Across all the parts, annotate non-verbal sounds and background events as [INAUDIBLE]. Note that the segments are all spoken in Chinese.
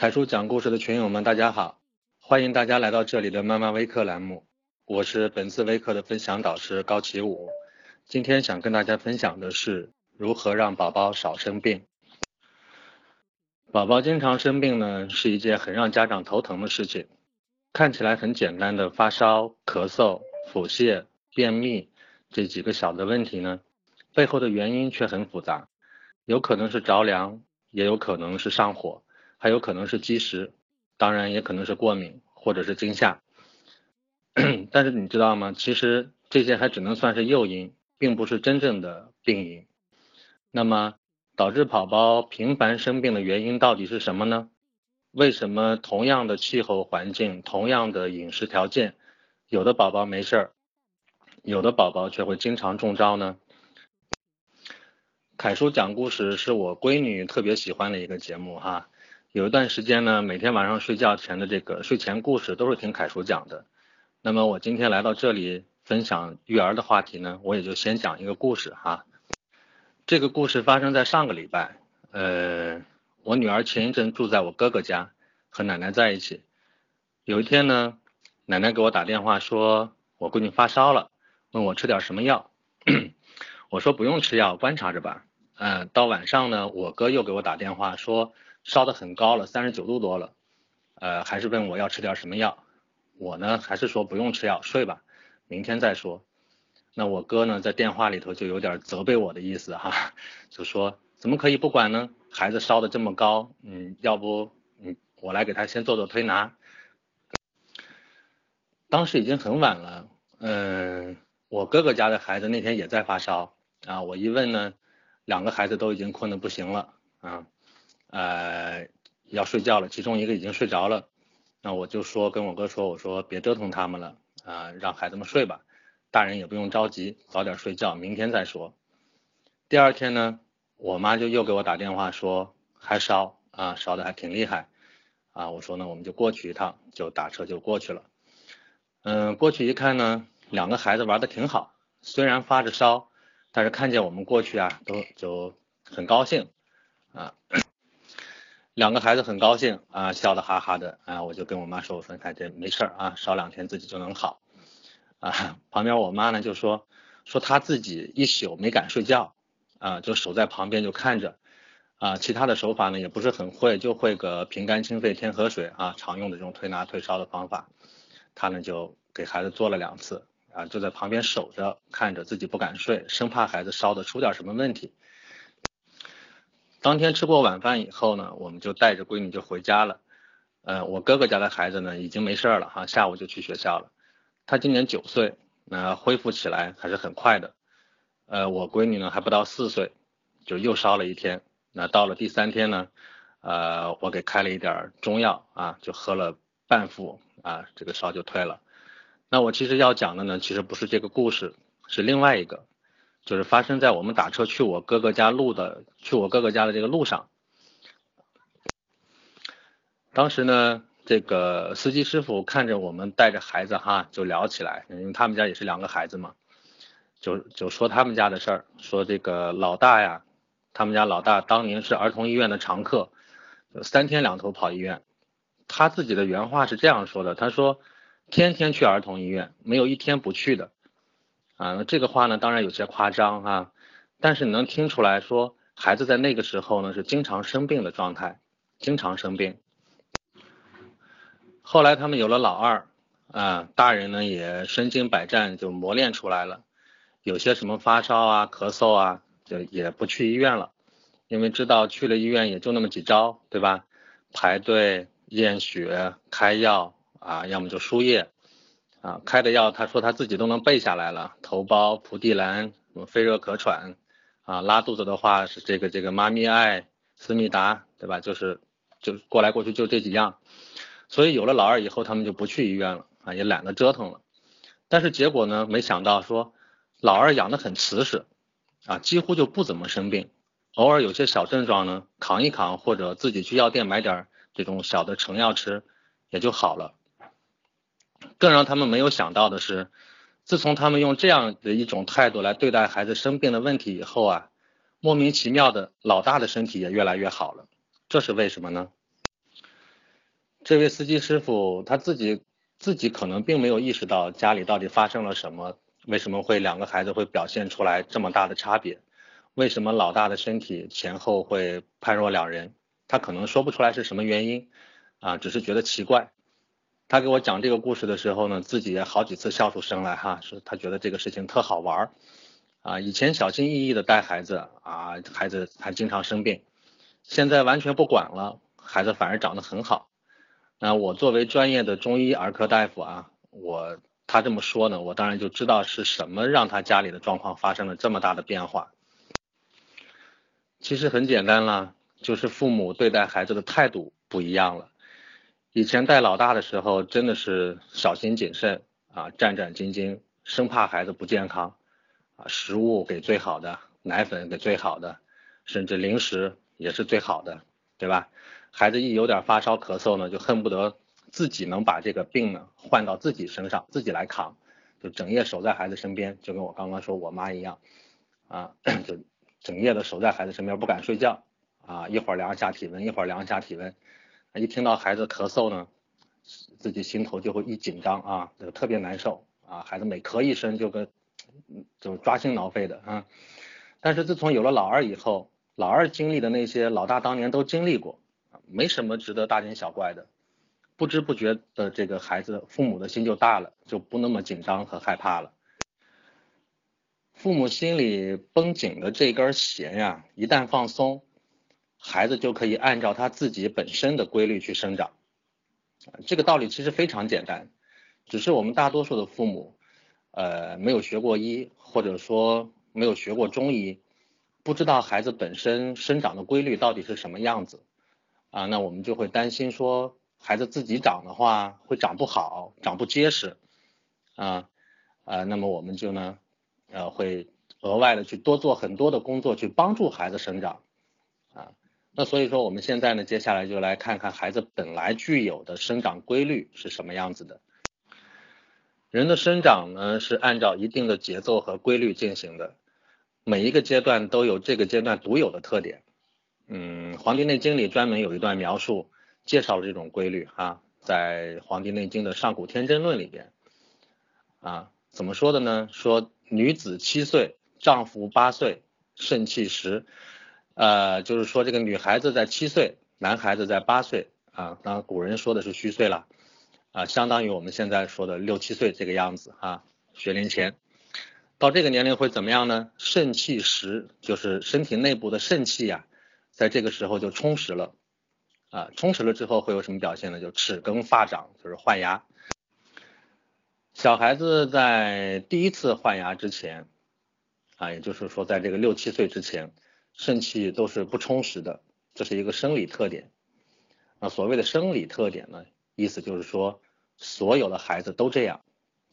凯叔讲故事的群友们，大家好，欢迎大家来到这里的妈妈微课栏目，我是本次微课的分享导师高启武。今天想跟大家分享的是如何让宝宝少生病。宝宝经常生病呢，是一件很让家长头疼的事情。看起来很简单的发烧、咳嗽、腹泻、便秘这几个小的问题呢，背后的原因却很复杂，有可能是着凉，也有可能是上火。还有可能是积食，当然也可能是过敏或者是惊吓。[CLEARS THROAT] 但是你知道吗？其实这些还只能算是诱因，并不是真正的病因。那么导致宝宝频繁生病的原因到底是什么呢？为什么同样的气候环境、同样的饮食条件，有的宝宝没事儿，有的宝宝却会经常中招呢？凯叔讲故事是我闺女特别喜欢的一个节目哈。有一段时间呢，每天晚上睡觉前的这个睡前故事都是听凯叔讲的。那么我今天来到这里分享育儿的话题呢，我也就先讲一个故事哈。这个故事发生在上个礼拜，呃，我女儿前一阵住在我哥哥家，和奶奶在一起。有一天呢，奶奶给我打电话说，我闺女发烧了，问我吃点什么药。[CLEARS THROAT] 我说不用吃药，观察着吧。嗯，到晚上呢，我哥又给我打电话说。烧的很高了，三十九度多了，呃，还是问我要吃点什么药，我呢还是说不用吃药，睡吧，明天再说。那我哥呢在电话里头就有点责备我的意思哈，就说怎么可以不管呢？孩子烧的这么高，嗯，要不嗯我来给他先做做推拿。当时已经很晚了，嗯，我哥哥家的孩子那天也在发烧啊，我一问呢，两个孩子都已经困得不行了啊。呃，要睡觉了，其中一个已经睡着了，那我就说跟我哥说，我说别折腾他们了啊，让孩子们睡吧，大人也不用着急，早点睡觉，明天再说。第二天呢，我妈就又给我打电话说还烧啊，烧的还挺厉害啊，我说呢我们就过去一趟，就打车就过去了。嗯，过去一看呢，两个孩子玩的挺好，虽然发着烧，但是看见我们过去啊，都就很高兴啊。两个孩子很高兴啊，笑得哈哈的啊，我就跟我妈说，我说看这没事儿啊，烧两天自己就能好啊。旁边我妈呢就说说她自己一宿没敢睡觉啊，就守在旁边就看着啊，其他的手法呢也不是很会，就会个平肝清肺天河水啊，常用的这种推拿退烧的方法，她呢就给孩子做了两次啊，就在旁边守着看着，自己不敢睡，生怕孩子烧的出点什么问题。当天吃过晚饭以后呢，我们就带着闺女就回家了。呃，我哥哥家的孩子呢已经没事了哈，下午就去学校了。他今年九岁，那恢复起来还是很快的。呃，我闺女呢还不到四岁，就又烧了一天。那到了第三天呢，呃，我给开了一点中药啊，就喝了半副啊，这个烧就退了。那我其实要讲的呢，其实不是这个故事，是另外一个。就是发生在我们打车去我哥哥家路的，去我哥哥家的这个路上。当时呢，这个司机师傅看着我们带着孩子哈，就聊起来，因为他们家也是两个孩子嘛，就就说他们家的事儿，说这个老大呀，他们家老大当年是儿童医院的常客，三天两头跑医院。他自己的原话是这样说的，他说天天去儿童医院，没有一天不去的。啊，那这个话呢，当然有些夸张哈，但是你能听出来说，孩子在那个时候呢是经常生病的状态，经常生病。后来他们有了老二，啊，大人呢也身经百战，就磨练出来了，有些什么发烧啊、咳嗽啊，就也不去医院了，因为知道去了医院也就那么几招，对吧？排队验血、开药啊，要么就输液。啊，开的药，他说他自己都能背下来了，头孢、蒲地蓝，什么肺热咳喘，啊，拉肚子的话是这个这个妈咪爱、思密达，对吧？就是就过来过去就这几样，所以有了老二以后，他们就不去医院了，啊，也懒得折腾了。但是结果呢，没想到说老二养的很瓷实，啊，几乎就不怎么生病，偶尔有些小症状呢，扛一扛或者自己去药店买点这种小的成药吃，也就好了。更让他们没有想到的是，自从他们用这样的一种态度来对待孩子生病的问题以后啊，莫名其妙的老大的身体也越来越好了。这是为什么呢？这位司机师傅他自己自己可能并没有意识到家里到底发生了什么，为什么会两个孩子会表现出来这么大的差别？为什么老大的身体前后会判若两人？他可能说不出来是什么原因啊，只是觉得奇怪。他给我讲这个故事的时候呢，自己也好几次笑出声来哈，说他觉得这个事情特好玩儿啊。以前小心翼翼的带孩子啊，孩子还经常生病，现在完全不管了，孩子反而长得很好。那我作为专业的中医儿科大夫啊，我他这么说呢，我当然就知道是什么让他家里的状况发生了这么大的变化。其实很简单啦，就是父母对待孩子的态度不一样了。以前带老大的时候，真的是小心谨慎啊，战战兢兢，生怕孩子不健康啊，食物给最好的，奶粉给最好的，甚至零食也是最好的，对吧？孩子一有点发烧咳嗽呢，就恨不得自己能把这个病呢换到自己身上，自己来扛，就整夜守在孩子身边，就跟我刚刚说我妈一样啊，[CLEARS THROAT] 就整夜的守在孩子身边，不敢睡觉啊，一会儿量一下体温，一会儿量一下体温。一听到孩子咳嗽呢，自己心头就会一紧张啊，就特别难受啊。孩子每咳一声就跟就抓心挠肺的啊。但是自从有了老二以后，老二经历的那些老大当年都经历过，没什么值得大惊小怪的。不知不觉的，这个孩子父母的心就大了，就不那么紧张和害怕了。父母心里绷紧的这根弦呀，一旦放松。孩子就可以按照他自己本身的规律去生长，这个道理其实非常简单，只是我们大多数的父母，呃，没有学过医，或者说没有学过中医，不知道孩子本身生长的规律到底是什么样子，啊，那我们就会担心说，孩子自己长的话会长不好，长不结实，啊，啊，那么我们就呢，呃，会额外的去多做很多的工作去帮助孩子生长，那所以说，我们现在呢，接下来就来看看孩子本来具有的生长规律是什么样子的。人的生长呢，是按照一定的节奏和规律进行的，每一个阶段都有这个阶段独有的特点。嗯，《黄帝内经》里专门有一段描述，介绍了这种规律哈，在《黄帝内经》的《上古天真论》里边，啊，怎么说的呢？说女子七岁，丈夫八岁，肾气十。呃，就是说这个女孩子在七岁，男孩子在八岁啊，当然古人说的是虚岁了啊，相当于我们现在说的六七岁这个样子哈，学龄前，到这个年龄会怎么样呢？肾气实，就是身体内部的肾气呀，在这个时候就充实了啊，充实了之后会有什么表现呢？就齿更发长，就是换牙。小孩子在第一次换牙之前啊，也就是说在这个六七岁之前。肾气都是不充实的，这是一个生理特点。啊，所谓的生理特点呢，意思就是说，所有的孩子都这样，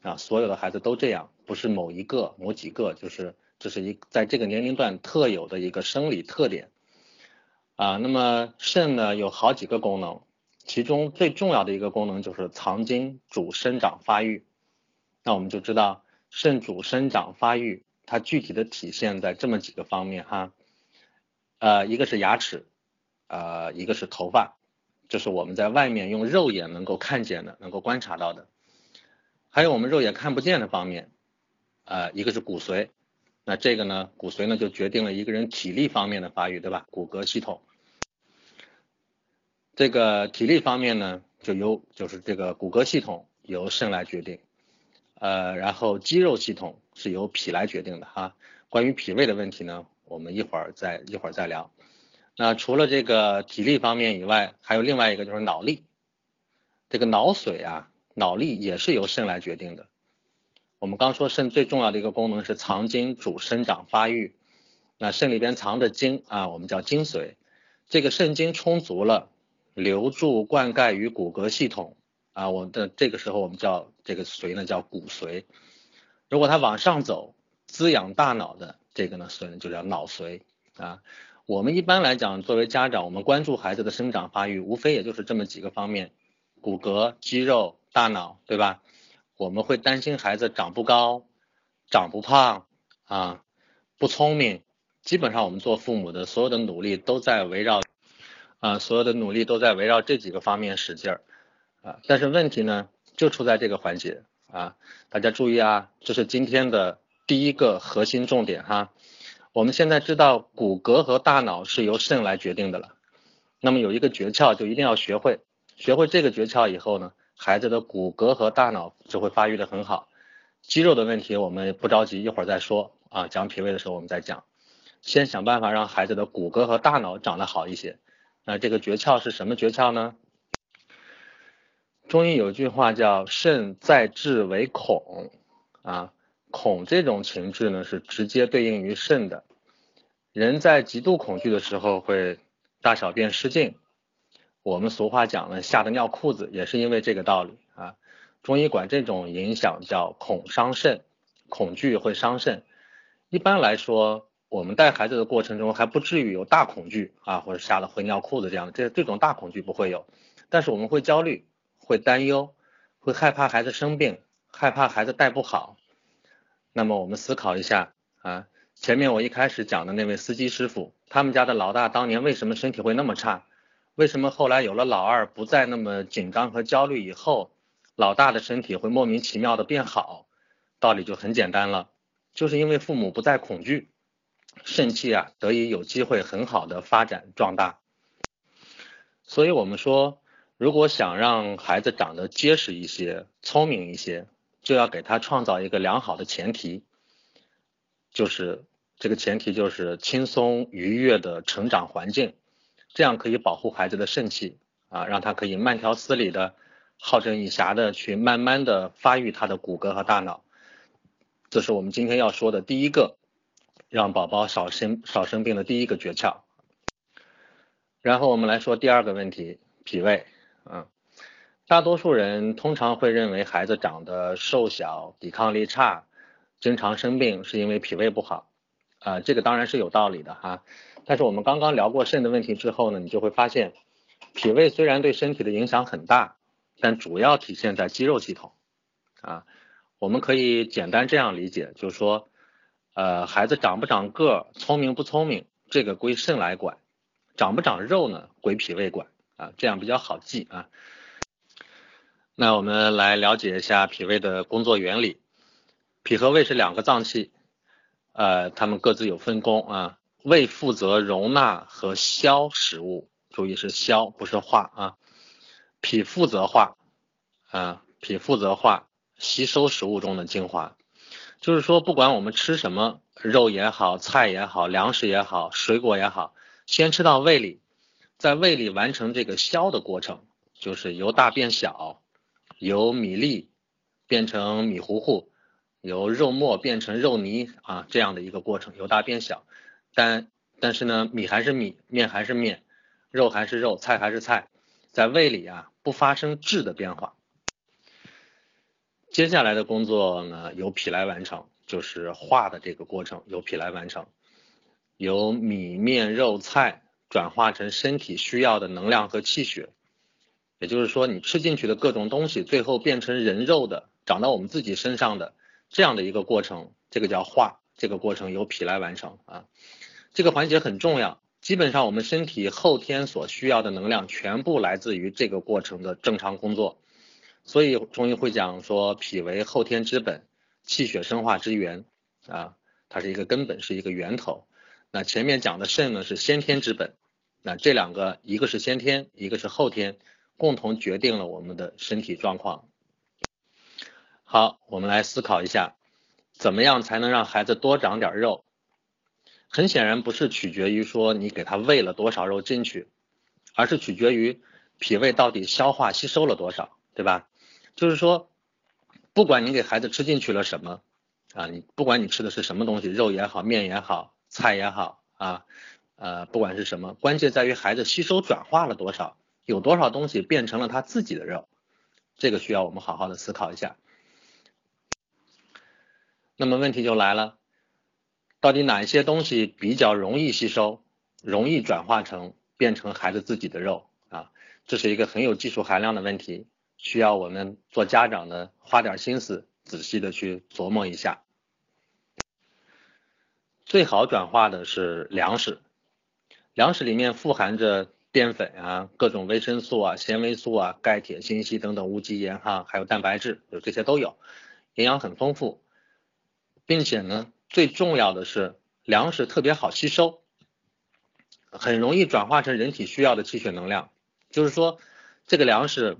啊，所有的孩子都这样，不是某一个、某几个，就是这是一在这个年龄段特有的一个生理特点。啊，那么肾呢有好几个功能，其中最重要的一个功能就是藏精主生长发育。那我们就知道，肾主生长发育，它具体的体现在这么几个方面哈。呃，一个是牙齿，呃，一个是头发，这是我们在外面用肉眼能够看见的，能够观察到的。还有我们肉眼看不见的方面，呃，一个是骨髓，那这个呢，骨髓呢就决定了一个人体力方面的发育，对吧？骨骼系统，这个体力方面呢，就由就是这个骨骼系统由肾来决定，呃，然后肌肉系统是由脾来决定的哈。关于脾胃的问题呢？我们一会儿再一会儿再聊。那除了这个体力方面以外，还有另外一个就是脑力。这个脑髓啊，脑力也是由肾来决定的。我们刚说肾最重要的一个功能是藏精主生长发育。那肾里边藏着精啊，我们叫精髓。这个肾精充足了，留住灌溉于骨骼系统啊，我的这个时候我们叫这个髓呢叫骨髓。如果它往上走，滋养大脑的。这个呢，所以就叫脑髓啊。我们一般来讲，作为家长，我们关注孩子的生长发育，无非也就是这么几个方面：骨骼、肌肉、大脑，对吧？我们会担心孩子长不高、长不胖啊、不聪明。基本上，我们做父母的所有的努力都在围绕啊，所有的努力都在围绕这几个方面使劲儿。啊，但是问题呢就出在这个环节啊，大家注意啊，这是今天的第一个核心重点哈。我们现在知道骨骼和大脑是由肾来决定的了，那么有一个诀窍就一定要学会，学会这个诀窍以后呢，孩子的骨骼和大脑就会发育的很好。肌肉的问题我们不着急，一会儿再说啊，讲脾胃的时候我们再讲。先想办法让孩子的骨骼和大脑长得好一些。那这个诀窍是什么诀窍呢？中医有句话叫“肾在志为恐”，啊，恐这种情志呢是直接对应于肾的。人在极度恐惧的时候会大小便失禁，我们俗话讲呢吓得尿裤子，也是因为这个道理啊。中医管这种影响叫恐伤肾，恐惧会伤肾。一般来说。我们带孩子的过程中还不至于有大恐惧啊，或者吓得会尿裤子这样的，这这种大恐惧不会有，但是我们会焦虑，会担忧，会害怕孩子生病，害怕孩子带不好。那么我们思考一下啊，前面我一开始讲的那位司机师傅，他们家的老大当年为什么身体会那么差？为什么后来有了老二不再那么紧张和焦虑以后，老大的身体会莫名其妙的变好？道理就很简单了，就是因为父母不再恐惧。肾气啊，得以有机会很好的发展壮大。所以，我们说，如果想让孩子长得结实一些、聪明一些，就要给他创造一个良好的前提，就是这个前提就是轻松愉悦的成长环境，这样可以保护孩子的肾气啊，让他可以慢条斯理的、好整以暇的去慢慢的发育他的骨骼和大脑。这是我们今天要说的第一个。让宝宝少生少生病的第一个诀窍。然后我们来说第二个问题，脾胃。嗯，大多数人通常会认为孩子长得瘦小、抵抗力差、经常生病是因为脾胃不好。啊，这个当然是有道理的哈。但是我们刚刚聊过肾的问题之后呢，你就会发现，脾胃虽然对身体的影响很大，但主要体现在肌肉系统。啊，我们可以简单这样理解，就是说。呃，孩子长不长个，聪明不聪明，这个归肾来管；长不长肉呢，归脾胃管啊，这样比较好记啊。那我们来了解一下脾胃的工作原理。脾和胃是两个脏器，呃，它们各自有分工啊。胃负责容纳和消食物，注意是消，不是化啊。脾负责化啊，脾负责化，吸收食物中的精华。就是说，不管我们吃什么，肉也好，菜也好，粮食也好，水果也好，先吃到胃里，在胃里完成这个消的过程，就是由大变小，由米粒变成米糊糊，由肉末变成肉泥啊，这样的一个过程，由大变小。但但是呢，米还是米，面还是面，肉还是肉，菜还是菜，在胃里啊，不发生质的变化。接下来的工作呢，由脾来完成，就是化的这个过程由脾来完成，由米面肉菜转化成身体需要的能量和气血，也就是说，你吃进去的各种东西，最后变成人肉的，长到我们自己身上的这样的一个过程，这个叫化，这个过程由脾来完成啊，这个环节很重要，基本上我们身体后天所需要的能量，全部来自于这个过程的正常工作。所以中医会讲说，脾为后天之本，气血生化之源啊，它是一个根本，是一个源头。那前面讲的肾呢，是先天之本。那这两个，一个是先天，一个是后天，共同决定了我们的身体状况。好，我们来思考一下，怎么样才能让孩子多长点肉？很显然不是取决于说你给他喂了多少肉进去，而是取决于脾胃到底消化吸收了多少，对吧？就是说，不管你给孩子吃进去了什么啊，你不管你吃的是什么东西，肉也好，面也好，菜也好啊，呃，不管是什么，关键在于孩子吸收转化了多少，有多少东西变成了他自己的肉，这个需要我们好好的思考一下。那么问题就来了，到底哪一些东西比较容易吸收，容易转化成变成孩子自己的肉啊？这是一个很有技术含量的问题。需要我们做家长的花点心思，仔细的去琢磨一下。最好转化的是粮食，粮食里面富含着淀粉啊、各种维生素啊、纤维素啊、钙、铁、锌、硒等等无机盐哈，还有蛋白质，就这些都有，营养很丰富，并且呢，最重要的是粮食特别好吸收，很容易转化成人体需要的气血能量，就是说这个粮食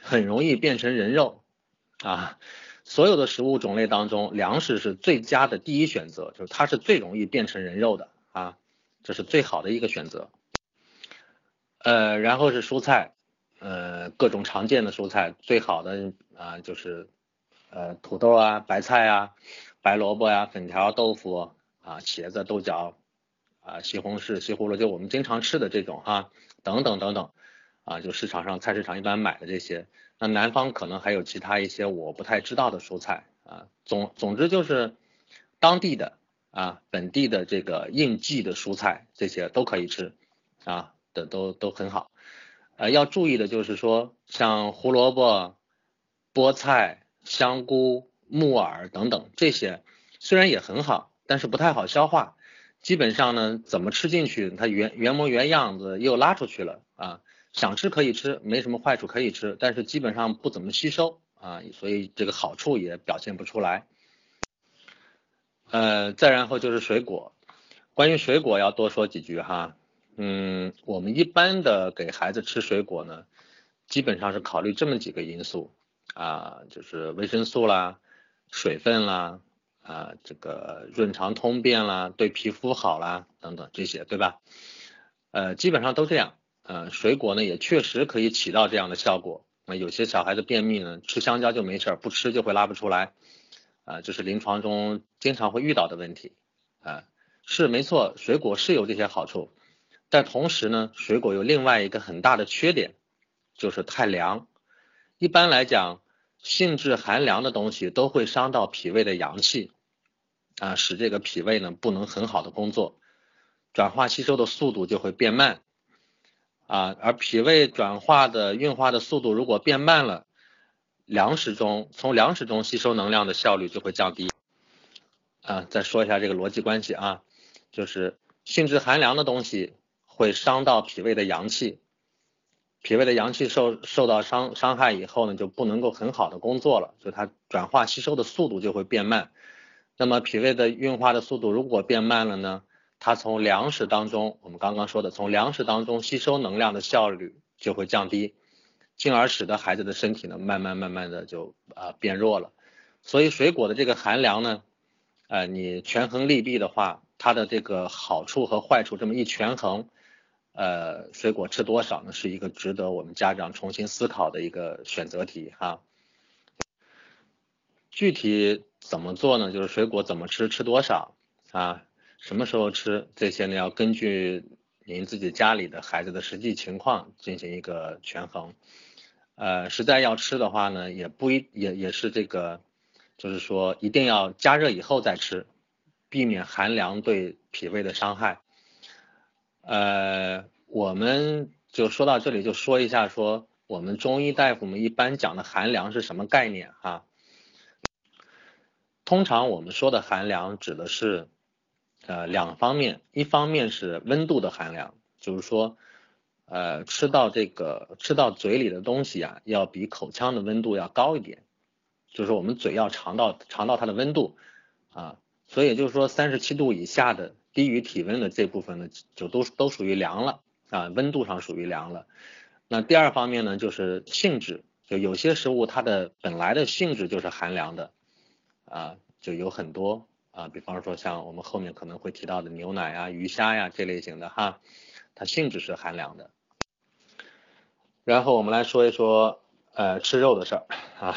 很容易变成人肉啊。所有的食物种类当中，粮食是最佳的第一选择，就是它是最容易变成人肉的啊，这是最好的一个选择。呃，然后是蔬菜，呃，各种常见的蔬菜，最好的啊就是呃土豆啊、白菜啊、白萝卜呀、粉条、豆腐啊、茄子、豆角啊、西红柿、西葫芦，就我们经常吃的这种哈，等等等等啊，就市场上菜市场一般买的这些。那南方可能还有其他一些我不太知道的蔬菜啊，总总之就是当地的啊本地的这个应季的蔬菜这些都可以吃啊的都都很好，呃要注意的就是说像胡萝卜、菠菜、香菇、木耳等等这些虽然也很好，但是不太好消化，基本上呢怎么吃进去它原原模原样子又拉出去了啊。想吃可以吃，没什么坏处可以吃，但是基本上不怎么吸收啊，所以这个好处也表现不出来。呃，再然后就是水果，关于水果要多说几句哈。嗯，我们一般的给孩子吃水果呢，基本上是考虑这么几个因素啊，就是维生素啦、水分啦、啊这个润肠通便啦、对皮肤好啦等等这些，对吧？呃，基本上都这样。呃，水果呢也确实可以起到这样的效果。那有些小孩子便秘呢，吃香蕉就没事儿，不吃就会拉不出来。啊，这是临床中经常会遇到的问题。啊，是没错，水果是有这些好处，但同时呢，水果有另外一个很大的缺点，就是太凉。一般来讲，性质寒凉的东西都会伤到脾胃的阳气，啊，使这个脾胃呢不能很好的工作，转化吸收的速度就会变慢。啊，而脾胃转化的运化的速度如果变慢了，粮食中从粮食中吸收能量的效率就会降低。啊，再说一下这个逻辑关系啊，就是性质寒凉的东西会伤到脾胃的阳气，脾胃的阳气受受到伤伤害以后呢，就不能够很好的工作了，就它转化吸收的速度就会变慢。那么脾胃的运化的速度如果变慢了呢？它从粮食当中，我们刚刚说的，从粮食当中吸收能量的效率就会降低，进而使得孩子的身体呢，慢慢慢慢的就啊变弱了。所以水果的这个寒凉呢，呃，你权衡利弊的话，它的这个好处和坏处这么一权衡，呃，水果吃多少呢，是一个值得我们家长重新思考的一个选择题哈。具体怎么做呢？就是水果怎么吃，吃多少啊？什么时候吃这些呢？要根据您自己家里的孩子的实际情况进行一个权衡。呃，实在要吃的话呢，也不一也也是这个，就是说一定要加热以后再吃，避免寒凉对脾胃的伤害。呃，我们就说到这里，就说一下说我们中医大夫们一般讲的寒凉是什么概念哈？通常我们说的寒凉指的是。呃，两方面，一方面是温度的寒凉，就是说，呃，吃到这个吃到嘴里的东西啊，要比口腔的温度要高一点，就是我们嘴要尝到尝到它的温度啊，所以就是说三十七度以下的低于体温的这部分呢，就都都属于凉了啊，温度上属于凉了。那第二方面呢，就是性质，就有些食物它的本来的性质就是寒凉的啊，就有很多。啊，比方说像我们后面可能会提到的牛奶啊、鱼虾呀这类型的哈，它性质是寒凉的。然后我们来说一说呃吃肉的事儿啊，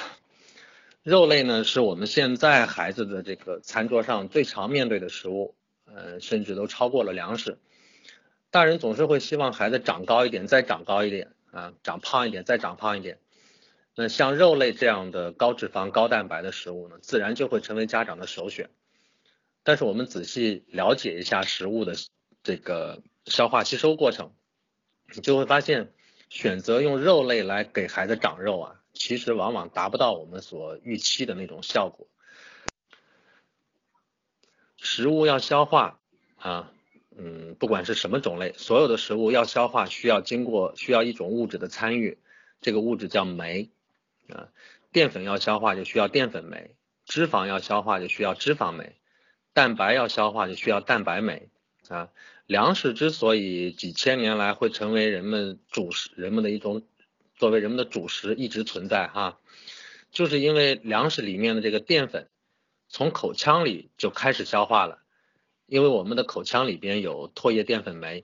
肉类呢是我们现在孩子的这个餐桌上最常面对的食物，呃甚至都超过了粮食。大人总是会希望孩子长高一点，再长高一点啊，长胖一点，再长胖一点。那像肉类这样的高脂肪、高蛋白的食物呢，自然就会成为家长的首选。但是我们仔细了解一下食物的这个消化吸收过程，你就会发现，选择用肉类来给孩子长肉啊，其实往往达不到我们所预期的那种效果。食物要消化啊，嗯，不管是什么种类，所有的食物要消化，需要经过需要一种物质的参与，这个物质叫酶啊。淀粉要消化就需要淀粉酶，脂肪要消化就需要脂肪酶，蛋白要消化就需要蛋白酶啊。粮食之所以几千年来会成为人们主食，人们的一种作为人们的主食一直存在哈，就是因为粮食里面的这个淀粉从口腔里就开始消化了。因为我们的口腔里边有唾液淀粉酶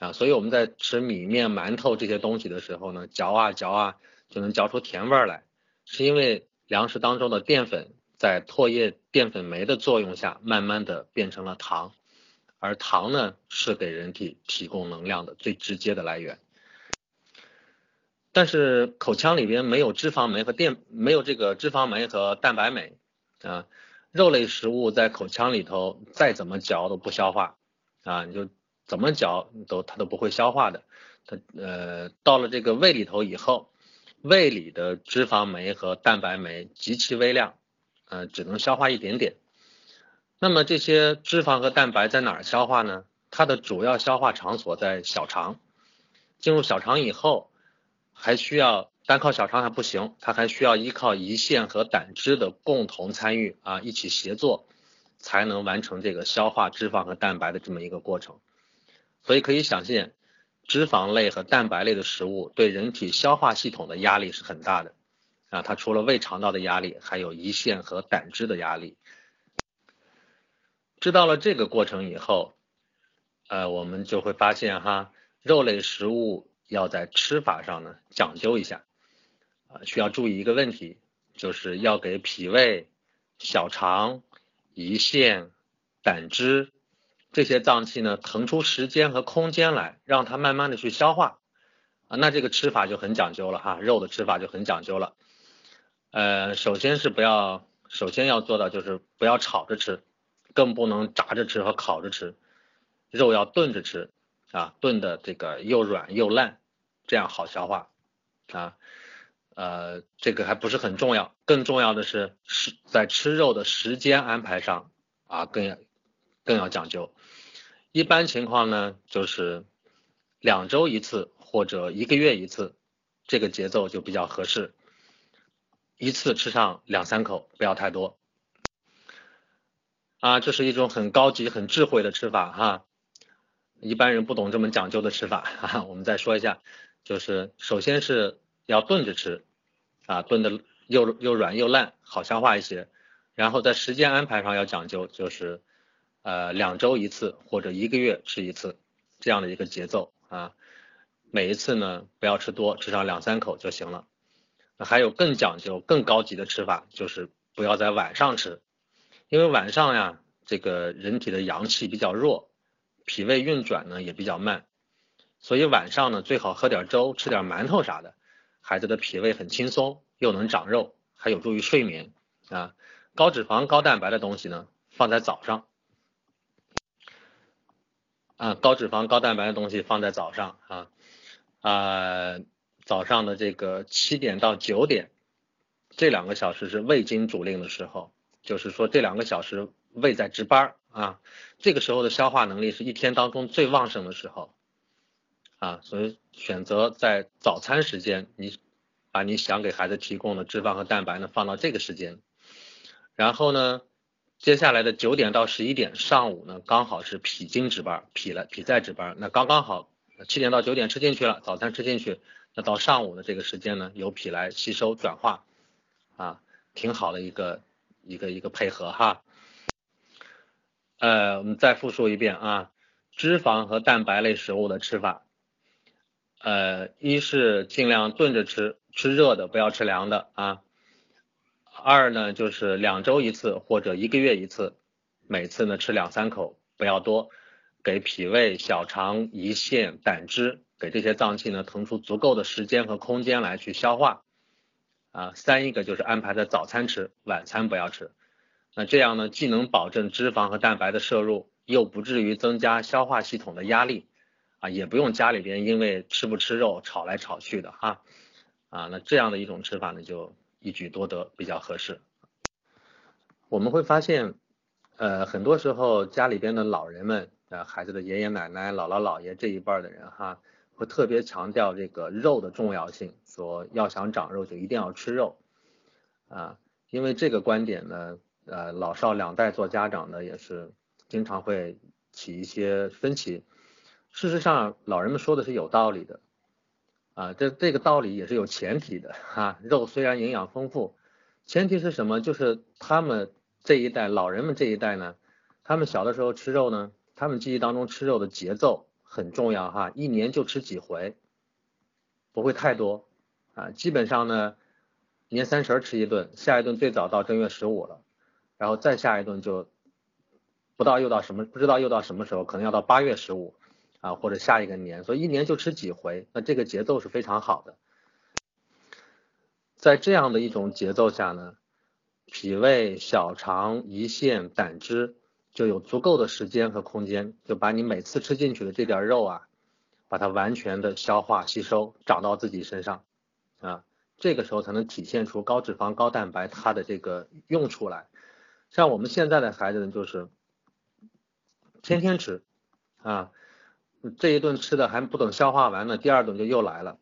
啊，所以我们在吃米面、馒头这些东西的时候呢，嚼啊嚼啊就能嚼出甜味来，是因为粮食当中的淀粉在唾液淀粉酶的作用下，慢慢的变成了糖，而糖呢是给人体提供能量的最直接的来源。但是口腔里边没有脂肪酶和淀，没有这个脂肪酶和蛋白酶啊。肉类食物在口腔里头再怎么嚼都不消化啊，你就怎么嚼都它都不会消化的。它呃到了这个胃里头以后，胃里的脂肪酶和蛋白酶极其微量，呃只能消化一点点。那么这些脂肪和蛋白在哪儿消化呢？它的主要消化场所在小肠。进入小肠以后，还需要。单靠小肠还不行，它还需要依靠胰腺和胆汁的共同参与啊，一起协作，才能完成这个消化脂肪和蛋白的这么一个过程。所以可以想见，脂肪类和蛋白类的食物对人体消化系统的压力是很大的啊。它除了胃肠道的压力，还有胰腺和胆汁的压力。知道了这个过程以后，呃，我们就会发现哈，肉类食物要在吃法上呢讲究一下。需要注意一个问题，就是要给脾胃、小肠、胰腺、胆汁这些脏器呢腾出时间和空间来，让它慢慢的去消化啊。那这个吃法就很讲究了哈，肉的吃法就很讲究了。呃，首先是不要，首先要做到就是不要炒着吃，更不能炸着吃和烤着吃，肉要炖着吃啊，炖的这个又软又烂，这样好消化啊。呃，这个还不是很重要，更重要的是是在吃肉的时间安排上啊，更要更要讲究。一般情况呢，就是两周一次或者一个月一次，这个节奏就比较合适。一次吃上两三口，不要太多。啊，这是一种很高级、很智慧的吃法哈，一般人不懂这么讲究的吃法哈。我们再说一下，就是首先是。要炖着吃，啊，炖的又又软又烂，好消化一些。然后在时间安排上要讲究，就是呃两周一次或者一个月吃一次这样的一个节奏啊。每一次呢不要吃多，吃上两三口就行了。还有更讲究、更高级的吃法，就是不要在晚上吃，因为晚上呀，这个人体的阳气比较弱，脾胃运转呢也比较慢，所以晚上呢最好喝点粥，吃点馒头啥的。孩子的脾胃很轻松，又能长肉，还有助于睡眠啊。高脂肪、高蛋白的东西呢，放在早上啊。高脂肪、高蛋白的东西放在早上啊啊。早上的这个七点到九点这两个小时是胃经主令的时候，就是说这两个小时胃在值班啊。这个时候的消化能力是一天当中最旺盛的时候。啊，所以选择在早餐时间，你把你想给孩子提供的脂肪和蛋白呢放到这个时间，然后呢，接下来的九点到十一点上午呢，刚好是脾经值班，脾来脾在值班，那刚刚好七点到九点吃进去了，早餐吃进去，那到上午的这个时间呢，由脾来吸收转化，啊，挺好的一个一个一个配合哈。呃，我们再复述一遍啊，脂肪和蛋白类食物的吃法。呃，一是尽量炖着吃，吃热的，不要吃凉的啊。二呢，就是两周一次或者一个月一次，每次呢吃两三口，不要多，给脾胃、小肠、胰腺、胆汁，给这些脏器呢腾出足够的时间和空间来去消化啊。三一个就是安排在早餐吃，晚餐不要吃。那这样呢，既能保证脂肪和蛋白的摄入，又不至于增加消化系统的压力。啊，也不用家里边因为吃不吃肉吵来吵去的哈，啊，那这样的一种吃法呢，就一举多得，比较合适。我们会发现，呃，很多时候家里边的老人们呃孩子的爷爷奶奶、姥姥姥爷这一辈的人哈，会特别强调这个肉的重要性，说要想长肉就一定要吃肉啊，因为这个观点呢，呃老少两代做家长的也是经常会起一些分歧。事实上，老人们说的是有道理的啊，这这个道理也是有前提的哈。肉虽然营养丰富，前提是什么？就是他们这一代老人们这一代呢，他们小的时候吃肉呢，他们记忆当中吃肉的节奏很重要哈，一年就吃几回，不会太多啊。基本上呢，年三十吃一顿，下一顿最早到正月十五了，然后再下一顿就不到又到什么不知道又到什么时候，可能要到八月十五。啊，或者下一个年，所以一年就吃几回，那这个节奏是非常好的。在这样的一种节奏下呢，脾胃、小肠、胰腺、胆汁就有足够的时间和空间，就把你每次吃进去的这点肉啊，把它完全的消化吸收，长到自己身上啊，这个时候才能体现出高脂肪、高蛋白它的这个用处来。像我们现在的孩子呢，就是天天吃啊。这一顿吃的还不等消化完呢，第二顿就又来了，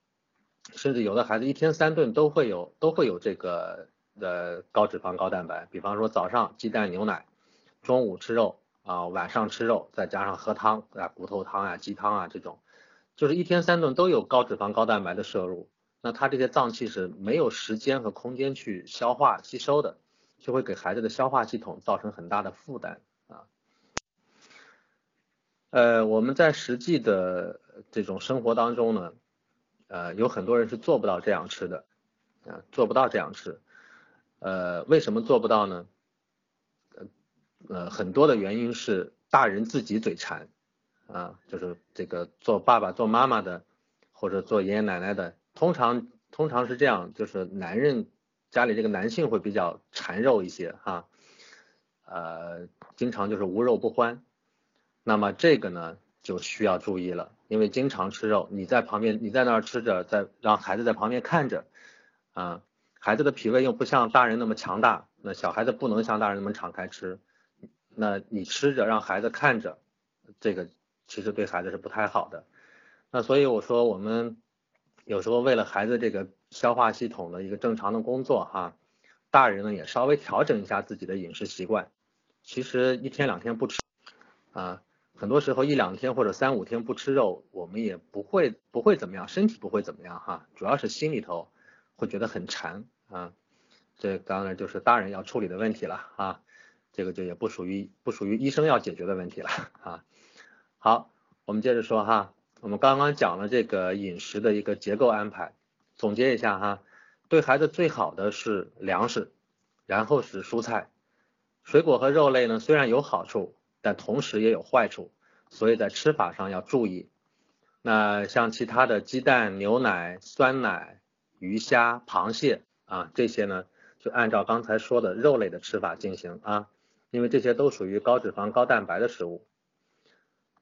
甚至有的孩子一天三顿都会有都会有这个呃高脂肪高蛋白，比方说早上鸡蛋牛奶，中午吃肉啊，晚上吃肉，再加上喝汤啊骨头汤啊鸡汤啊这种，就是一天三顿都有高脂肪高蛋白的摄入，那他这些脏器是没有时间和空间去消化吸收的，就会给孩子的消化系统造成很大的负担。呃，我们在实际的这种生活当中呢，呃，有很多人是做不到这样吃的，啊，做不到这样吃，呃，为什么做不到呢？呃，呃，很多的原因是大人自己嘴馋，啊，就是这个做爸爸做妈妈的或者做爷爷奶奶的，通常通常是这样，就是男人家里这个男性会比较馋肉一些哈，呃，经常就是无肉不欢。那么这个呢就需要注意了，因为经常吃肉，你在旁边，你在那儿吃着，在让孩子在旁边看着，啊，孩子的脾胃又不像大人那么强大，那小孩子不能像大人那么敞开吃，那你吃着让孩子看着，这个其实对孩子是不太好的。那所以我说我们有时候为了孩子这个消化系统的一个正常的工作哈，大人呢也稍微调整一下自己的饮食习惯，其实一天两天不吃啊。很多时候一两天或者三五天不吃肉，我们也不会不会怎么样，身体不会怎么样哈，主要是心里头会觉得很馋啊，这当然就是大人要处理的问题了啊，这个就也不属于不属于医生要解决的问题了啊。好，我们接着说哈，我们刚刚讲了这个饮食的一个结构安排，总结一下哈，对孩子最好的是粮食，然后是蔬菜，水果和肉类呢虽然有好处。但同时也有坏处，所以在吃法上要注意。那像其他的鸡蛋、牛奶、酸奶、鱼虾、螃蟹啊这些呢，就按照刚才说的肉类的吃法进行啊，因为这些都属于高脂肪、高蛋白的食物。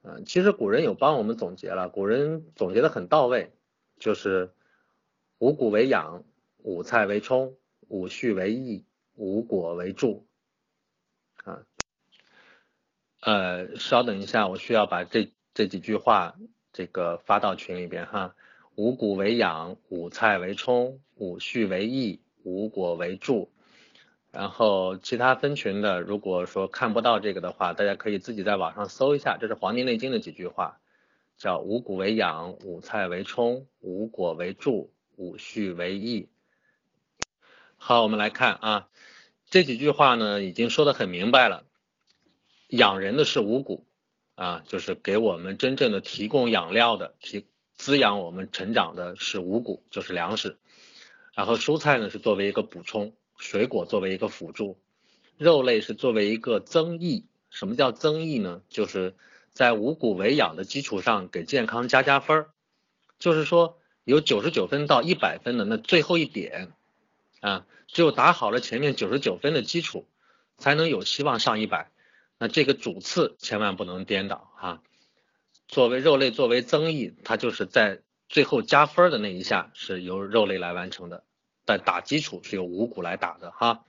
嗯，其实古人有帮我们总结了，古人总结的很到位，就是五谷为养，五菜为充，五畜为益，五果为助。啊。呃，稍等一下，我需要把这这几句话这个发到群里边哈。五谷为养，五菜为充，五畜为益，五果为助。然后其他分群的，如果说看不到这个的话，大家可以自己在网上搜一下，这是《黄帝内经》的几句话，叫五谷为养，五菜为充，五果为助，五畜为益。好，我们来看啊，这几句话呢，已经说的很明白了。养人的是五谷啊，就是给我们真正的提供养料的，提滋养我们成长的是五谷，就是粮食。然后蔬菜呢是作为一个补充，水果作为一个辅助，肉类是作为一个增益。什么叫增益呢？就是在五谷为养的基础上给健康加加分儿。就是说有九十九分到一百分的那最后一点啊，只有打好了前面九十九分的基础，才能有希望上一百。那这个主次千万不能颠倒哈，作为肉类作为增益，它就是在最后加分的那一下是由肉类来完成的，但打基础是由五谷来打的哈。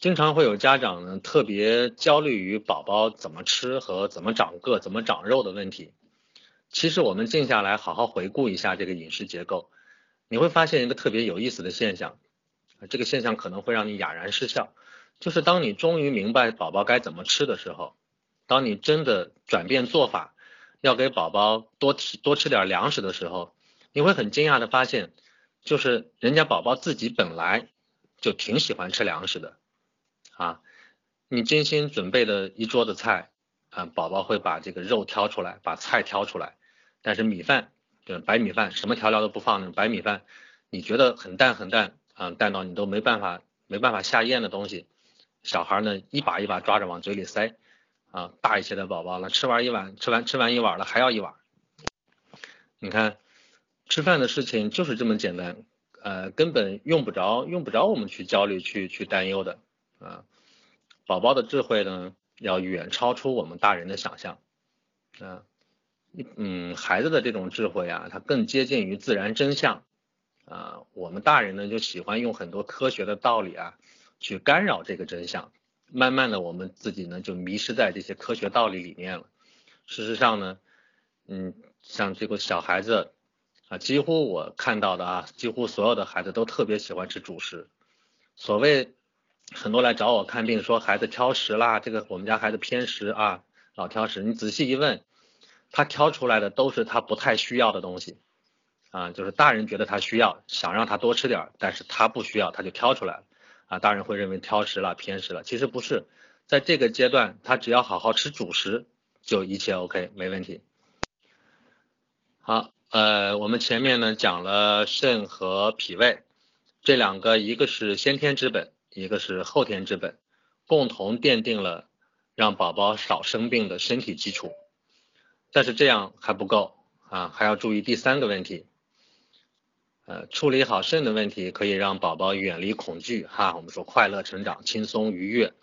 经常会有家长呢特别焦虑于宝宝怎么吃和怎么长个、怎么长肉的问题。其实我们静下来好好回顾一下这个饮食结构，你会发现一个特别有意思的现象，这个现象可能会让你哑然失笑，就是当你终于明白宝宝该怎么吃的时候，当你真的转变做法，要给宝宝多吃多吃点粮食的时候，你会很惊讶的发现。就是人家宝宝自己本来就挺喜欢吃粮食的啊，你精心准备的一桌子菜啊，宝宝会把这个肉挑出来，把菜挑出来，但是米饭，就白米饭，什么调料都不放白米饭，你觉得很淡很淡啊，淡到你都没办法没办法下咽的东西，小孩呢一把一把抓着往嘴里塞啊，大一些的宝宝呢吃完一碗，吃完吃完一碗了还要一碗，你看。吃饭的事情就是这么简单，呃，根本用不着用不着我们去焦虑去去担忧的啊。宝宝的智慧呢，要远超出我们大人的想象啊。嗯，孩子的这种智慧啊，它更接近于自然真相啊。我们大人呢，就喜欢用很多科学的道理啊，去干扰这个真相。慢慢的，我们自己呢，就迷失在这些科学道理里面了。事实上呢，嗯，像这个小孩子。啊，几乎我看到的啊，几乎所有的孩子都特别喜欢吃主食。所谓很多来找我看病说孩子挑食啦，这个我们家孩子偏食啊，老挑食。你仔细一问，他挑出来的都是他不太需要的东西啊，就是大人觉得他需要，想让他多吃点，但是他不需要，他就挑出来了啊。大人会认为挑食了、偏食了，其实不是，在这个阶段，他只要好好吃主食，就一切 OK，没问题。好。呃，我们前面呢讲了肾和脾胃这两个，一个是先天之本，一个是后天之本，共同奠定了让宝宝少生病的身体基础。但是这样还不够啊，还要注意第三个问题。呃，处理好肾的问题，可以让宝宝远离恐惧哈，我们说快乐成长，轻松愉悦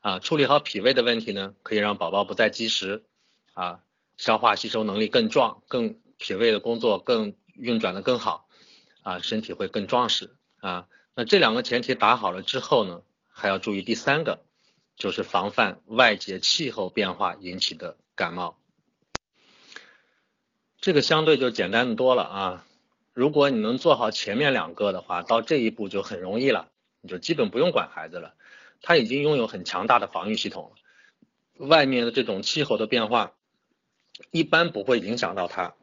啊。处理好脾胃的问题呢，可以让宝宝不再积食啊，消化吸收能力更壮更。脾胃的工作更运转的更好啊，身体会更壮实啊。那这两个前提打好了之后呢，还要注意第三个，就是防范外界气候变化引起的感冒。这个相对就简单的多了啊。如果你能做好前面两个的话，到这一步就很容易了，你就基本不用管孩子了，他已经拥有很强大的防御系统了。外面的这种气候的变化一般不会影响到他。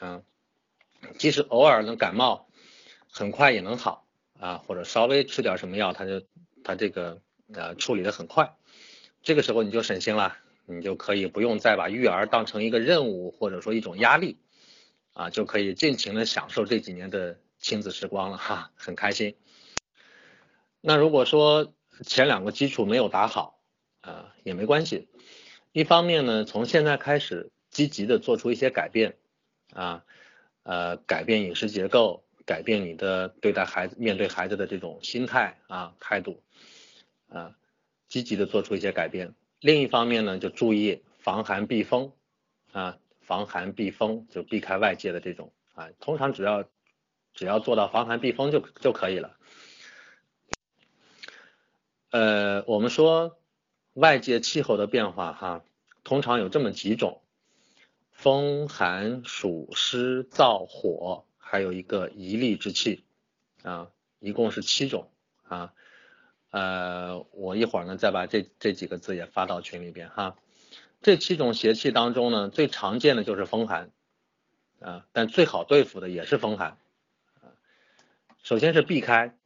啊，即使偶尔能感冒，很快也能好啊，或者稍微吃点什么药，他就他这个呃处理的很快，这个时候你就省心了，你就可以不用再把育儿当成一个任务或者说一种压力啊，就可以尽情的享受这几年的亲子时光了哈，很开心。那如果说前两个基础没有打好啊，也没关系，一方面呢，从现在开始积极的做出一些改变。啊，呃，改变饮食结构，改变你的对待孩子、面对孩子的这种心态啊态度，啊，积极的做出一些改变。另一方面呢，就注意防寒避风啊，防寒避风就避开外界的这种啊，通常只要只要做到防寒避风就就可以了。呃，我们说外界气候的变化哈，通常有这么几种。风寒暑湿燥火，还有一个一力之气啊，一共是七种啊。呃，我一会儿呢再把这这几个字也发到群里边哈。这七种邪气当中呢，最常见的就是风寒啊，但最好对付的也是风寒啊。首先是避开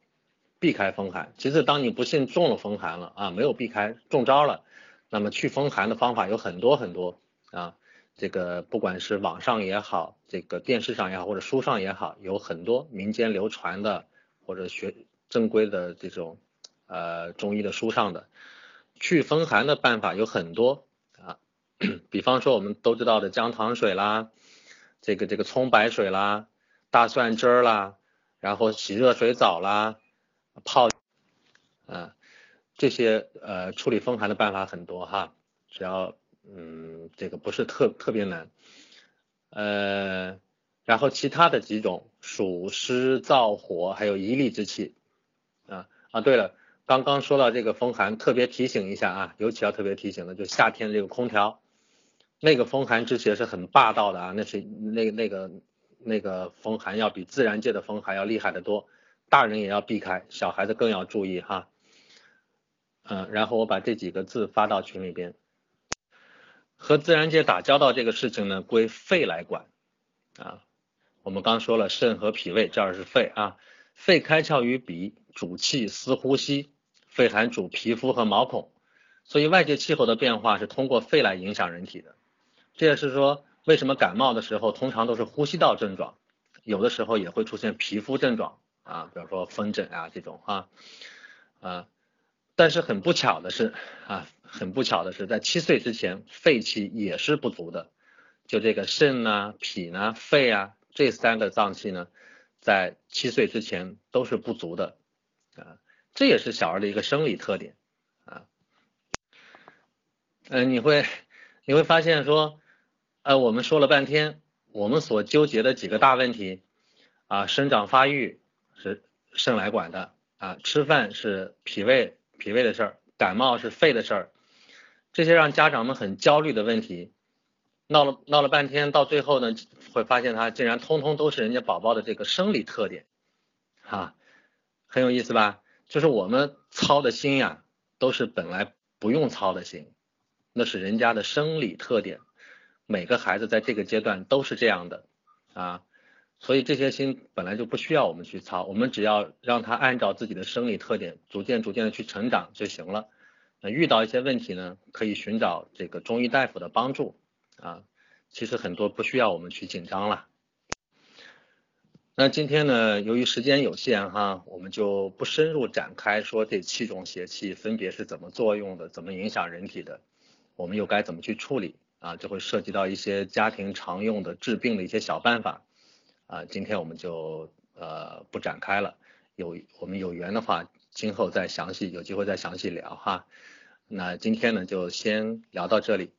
避开风寒，其次当你不幸中了风寒了啊，没有避开中招了，那么去风寒的方法有很多很多啊。这个不管是网上也好，这个电视上也好，或者书上也好，有很多民间流传的或者学正规的这种呃中医的书上的祛风寒的办法有很多，[CLEARS THROAT] 比方说我们都知道的姜糖水啦，这个这个葱白水啦，大蒜汁儿啦，然后洗热水澡啦，泡啊这些呃处理风寒的办法很多哈，只要。嗯，这个不是特特别难，呃，然后其他的几种暑湿燥火，还有一力之气啊啊，对了，刚刚说到这个风寒，特别提醒一下啊，尤其要特别提醒的，就夏天这个空调，那个风寒之邪是很霸道的啊，那是那那个那个风寒要比自然界的风寒要厉害的多，大人也要避开，小孩子更要注意哈。嗯，然后我把这几个字发到群里边。和自然界打交道这个事情呢，归肺来管啊。我们刚说了肾和脾胃，这儿是肺啊。肺开窍于鼻，主气司呼吸；肺寒主皮肤和毛孔，所以外界气候的变化是通过肺来影响人体的。这也是说，为什么感冒的时候通常都是呼吸道症状，有的时候也会出现皮肤症状啊，比如说风疹啊这种啊，啊。但是很不巧的是啊，很不巧的是，在七岁之前，肺气也是不足的。就这个肾呢、脾呢、肺啊这三个脏器呢，在七岁之前都是不足的啊。这也是小儿的一个生理特点啊。嗯，你会你会发现说，呃，我们说了半天，我们所纠结的几个大问题啊，生长发育是肾来管的啊，吃饭是脾胃。脾胃的事儿，感冒是肺的事儿，这些让家长们很焦虑的问题，闹了闹了半天，到最后呢，会发现它竟然通通都是人家宝宝的这个生理特点，哈，很有意思吧？就是我们操的心呀，都是本来不用操的心，那是人家的生理特点，每个孩子在这个阶段都是这样的啊。所以这些心本来就不需要我们去操，我们只要让他按照自己的生理特点，逐渐逐渐的去成长就行了。那遇到一些问题呢，可以寻找这个中医大夫的帮助啊。其实很多不需要我们去紧张了。那今天呢，由于时间有限哈，我们就不深入展开说这七种邪气分别是怎么作用的，怎么影响人体的，我们又该怎么去处理啊？就会涉及到一些家庭常用的治病的一些小办法。啊，今天我们就呃不展开了，有我们有缘的话，今后再详细有机会再详细聊哈。那今天呢就先聊到这里，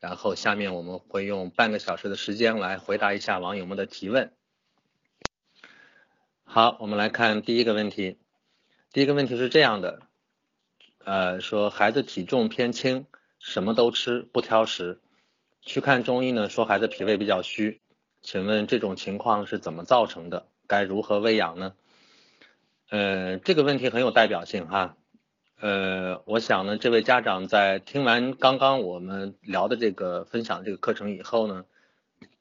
然后下面我们会用半个小时的时间来回答一下网友们的提问。好，我们来看第一个问题，第一个问题是这样的，呃，说孩子体重偏轻，什么都吃不挑食，去看中医呢，说孩子脾胃比较虚。请问这种情况是怎么造成的？该如何喂养呢？呃，这个问题很有代表性哈。呃，我想呢，这位家长在听完刚刚我们聊的这个分享这个课程以后呢，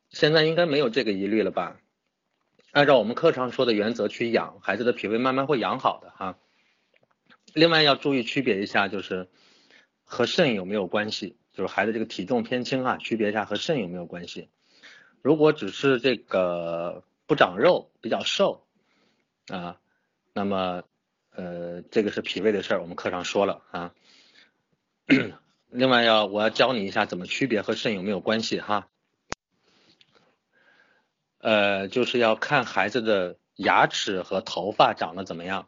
现在应该没有这个疑虑了吧？按照我们课上说的原则去养孩子的脾胃，慢慢会养好的哈。另外要注意区别一下，就是和肾有没有关系？就是孩子这个体重偏轻啊，区别一下和肾有没有关系？如果只是这个不长肉，比较瘦啊，那么呃，这个是脾胃的事儿，我们课上说了啊。另外要我要教你一下怎么区别和肾有没有关系哈。呃，就是要看孩子的牙齿和头发长得怎么样。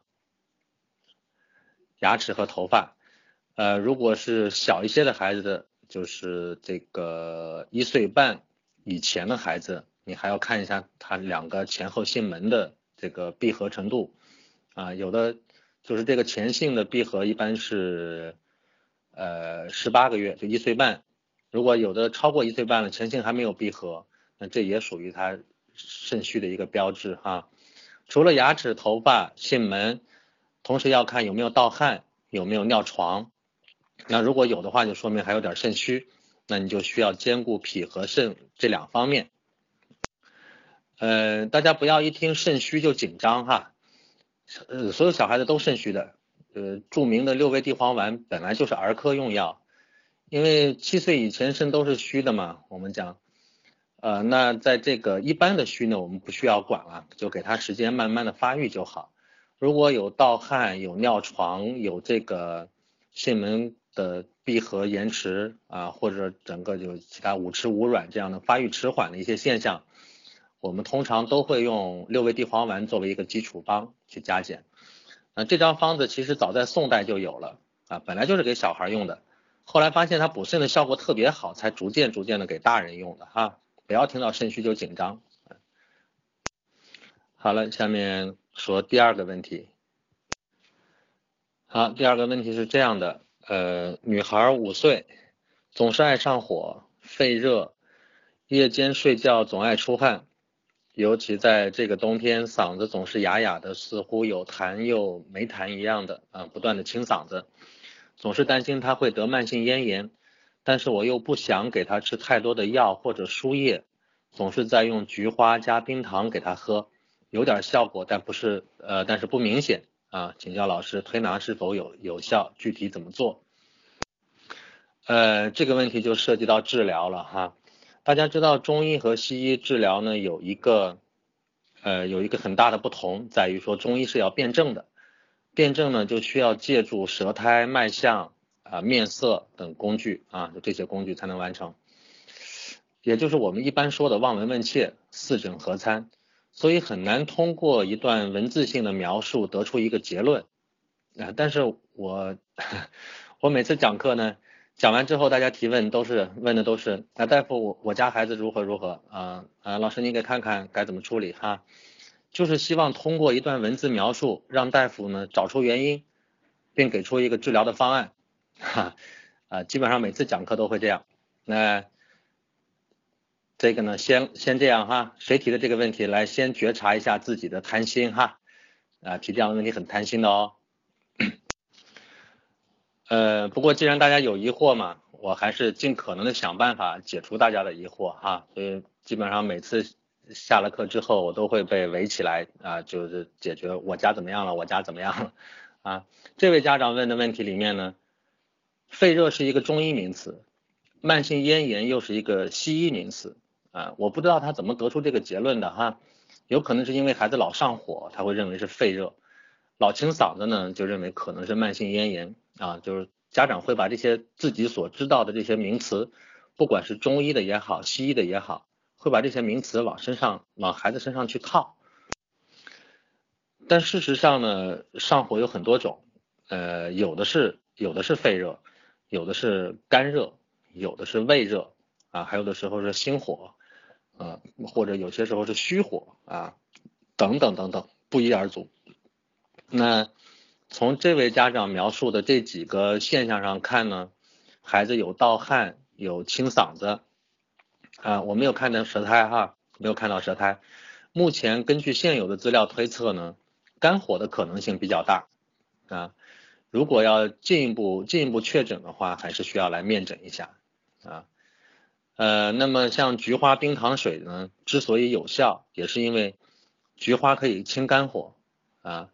牙齿和头发，呃，如果是小一些的孩子的，就是这个一岁半。以前的孩子，你还要看一下他两个前后囟门的这个闭合程度啊，有的就是这个前囟的闭合一般是呃十八个月，就一岁半。如果有的超过一岁半了，前囟还没有闭合，那这也属于他肾虚的一个标志哈。除了牙齿、头发、囟门，同时要看有没有盗汗，有没有尿床。那如果有的话，就说明还有点肾虚。那你就需要兼顾脾和肾这两方面。呃，大家不要一听肾虚就紧张哈。呃，所有小孩子都肾虚的。呃，著名的六味地黄丸本来就是儿科用药，因为七岁以前肾都是虚的嘛。我们讲，呃，那在这个一般的虚呢，我们不需要管了，就给他时间慢慢的发育就好。如果有盗汗、有尿床、有这个肾门。的闭合延迟啊，或者整个就其他五迟五软这样的发育迟缓的一些现象，我们通常都会用六味地黄丸作为一个基础方去加减。那这张方子其实早在宋代就有了啊，本来就是给小孩用的，后来发现它补肾的效果特别好，才逐渐逐渐的给大人用的哈。不要听到肾虚就紧张。好了，下面说第二个问题。好，第二个问题是这样的，呃，女孩五岁，总是爱上火、肺热，夜间睡觉总爱出汗，尤其在这个冬天，嗓子总是哑哑的，似乎有痰又没痰一样的啊，不断的清嗓子，总是担心她会得慢性咽炎，但是我又不想给她吃太多的药或者输液，总是在用菊花加冰糖给她喝，有点效果，但不是呃，但是不明显。啊，请教老师，推拿是否有有效？具体怎么做？呃，这个问题就涉及到治疗了哈。大家知道中医和西医治疗呢，有一个呃有一个很大的不同，在于说中医是要辩证的，辩证呢就需要借助舌苔、脉象啊、面色等工具啊，就这些工具才能完成，也就是我们一般说的望闻问切、四诊合参。所以很难通过一段文字性的描述得出一个结论啊！但是我 [LAUGHS] 我每次讲课呢，讲完之后大家提问都是问的都是啊大夫我我家孩子如何如何啊啊老师您给看看该怎么处理哈，就是希望通过一段文字描述让大夫呢找出原因，并给出一个治疗的方案哈啊基本上每次讲课都会这样那。这个呢，先先这样哈，谁提的这个问题来先觉察一下自己的贪心哈，啊，提这样的问题很贪心的哦。呃，不过既然大家有疑惑嘛，我还是尽可能的想办法解除大家的疑惑哈，所以基本上每次下了课之后，我都会被围起来啊，就是解决我家怎么样了，我家怎么样了啊。这位家长问的问题里面呢，肺热是一个中医名词，慢性咽炎又是一个西医名词。啊，我不知道他怎么得出这个结论的哈，有可能是因为孩子老上火，他会认为是肺热；老清嗓子呢，就认为可能是慢性咽炎啊。就是家长会把这些自己所知道的这些名词，不管是中医的也好，西医的也好，会把这些名词往身上、往孩子身上去套。但事实上呢，上火有很多种，呃，有的是有的是肺热，有的是肝热，有的是胃热啊，还有的时候是心火。啊，或者有些时候是虚火啊，等等等等，不一而足。那从这位家长描述的这几个现象上看呢，孩子有盗汗，有清嗓子啊，我没有看到舌苔哈，没有看到舌苔。目前根据现有的资料推测呢，肝火的可能性比较大啊。如果要进一步进一步确诊的话，还是需要来面诊一下啊。呃，那么像菊花冰糖水呢，之所以有效，也是因为菊花可以清肝火啊。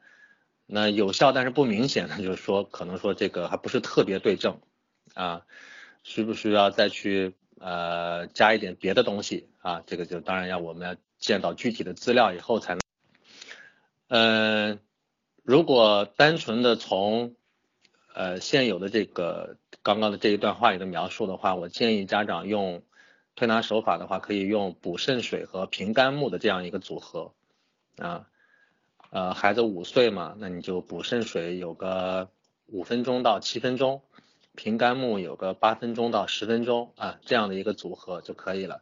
那有效但是不明显的，就是说可能说这个还不是特别对症啊，需不需要再去呃加一点别的东西啊？这个就当然要我们要见到具体的资料以后才能。嗯，如果单纯的从呃现有的这个刚刚的这一段话语的描述的话，我建议家长用。推拿手法的话，可以用补肾水和平肝木的这样一个组合啊，呃，孩子五岁嘛，那你就补肾水有个五分钟到七分钟，平肝木有个八分钟到十分钟啊，这样的一个组合就可以了。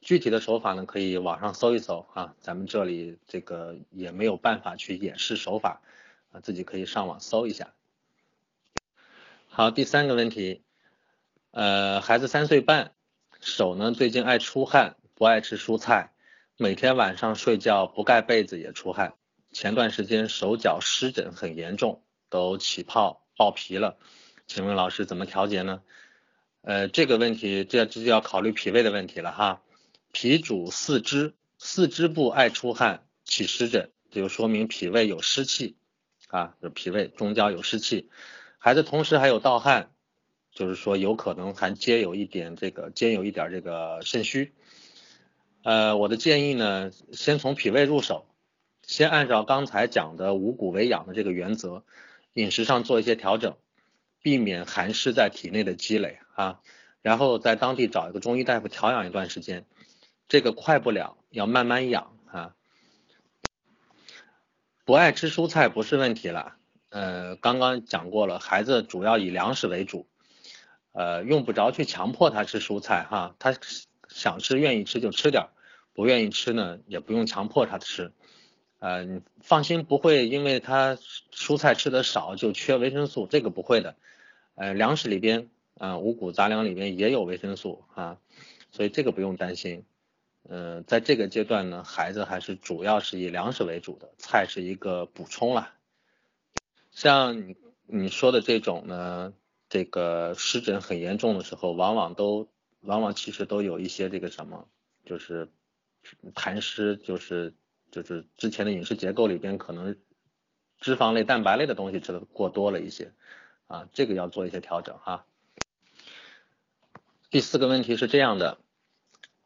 具体的手法呢，可以网上搜一搜啊，咱们这里这个也没有办法去演示手法啊，自己可以上网搜一下。好，第三个问题，呃，孩子三岁半。手呢，最近爱出汗，不爱吃蔬菜，每天晚上睡觉不盖被子也出汗。前段时间手脚湿疹很严重，都起泡爆皮了。请问老师怎么调节呢？呃，这个问题这这就要考虑脾胃的问题了哈。脾主四肢，四肢部爱出汗起湿疹，就说明脾胃有湿气啊，就脾胃中焦有湿气。孩子同时还有盗汗。就是说，有可能还兼有一点这个，兼有一点这个肾虚。呃，我的建议呢，先从脾胃入手，先按照刚才讲的五谷为养的这个原则，饮食上做一些调整，避免寒湿在体内的积累啊。然后在当地找一个中医大夫调养一段时间，这个快不了，要慢慢养啊。不爱吃蔬菜不是问题了，呃，刚刚讲过了，孩子主要以粮食为主。呃，用不着去强迫他吃蔬菜哈，他想吃愿意吃就吃点，不愿意吃呢也不用强迫他吃。呃，你放心不会因为他蔬菜吃的少就缺维生素，这个不会的。呃，粮食里边啊，五谷杂粮里边也有维生素啊，所以这个不用担心。嗯，在这个阶段呢，孩子还是主要是以粮食为主的，菜是一个补充啦。像你你说的这种呢，这个湿疹很严重的时候，往往都往往其实都有一些这个什么，就是痰湿，就是就是之前的饮食结构里边可能脂肪类、蛋白类的东西吃的过多了一些啊，这个要做一些调整哈。第四个问题是这样的。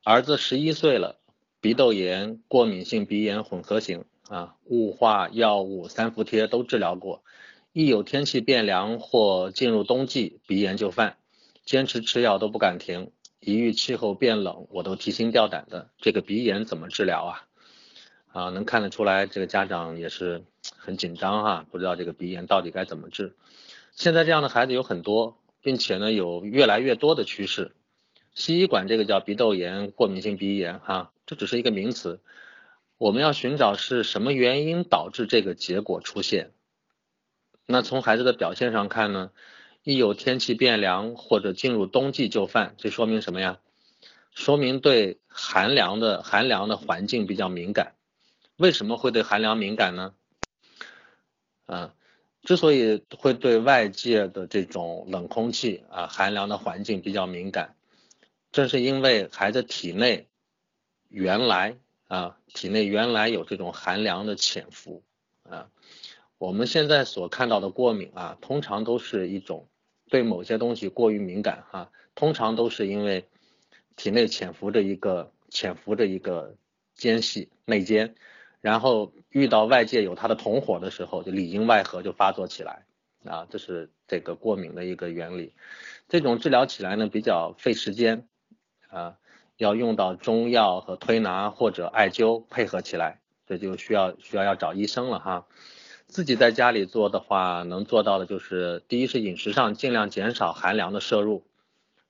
儿子十一岁了，鼻窦炎、过敏性鼻炎混合型啊，雾化、药物、三伏贴都治疗过，一有天气变凉或进入冬季，鼻炎就犯，坚持吃药都不敢停，一遇气候变冷，我都提心吊胆的。这个鼻炎怎么治疗啊？啊，能看得出来，这个家长也是很紧张哈，不知道这个鼻炎到底该怎么治。现在这样的孩子有很多，并且呢，有越来越多的趋势。西医管这个叫鼻窦炎、过敏性鼻炎，哈，这只是一个名词。我们要寻找是什么原因导致这个结果出现。那从孩子的表现上看呢，一有天气变凉或者进入冬季就犯，这说明什么呀？说明对寒凉的寒凉的环境比较敏感。为什么会对寒凉敏感呢？啊，之所以会对外界的这种冷空气啊寒凉的环境比较敏感。正是因为孩子体内原来啊，体内原来有这种寒凉的潜伏啊，我们现在所看到的过敏啊，通常都是一种对某些东西过于敏感哈，通常都是因为体内潜伏着一个潜伏着一个间隙内奸，然后遇到外界有它的同伙的时候，就里应外合就发作起来啊，这是这个过敏的一个原理。这种治疗起来呢比较费时间。啊，要用到中药和推拿或者艾灸配合起来，这就需要需要要找医生了哈。自己在家里做的话，能做到的就是，第一是饮食上尽量减少寒凉的摄入，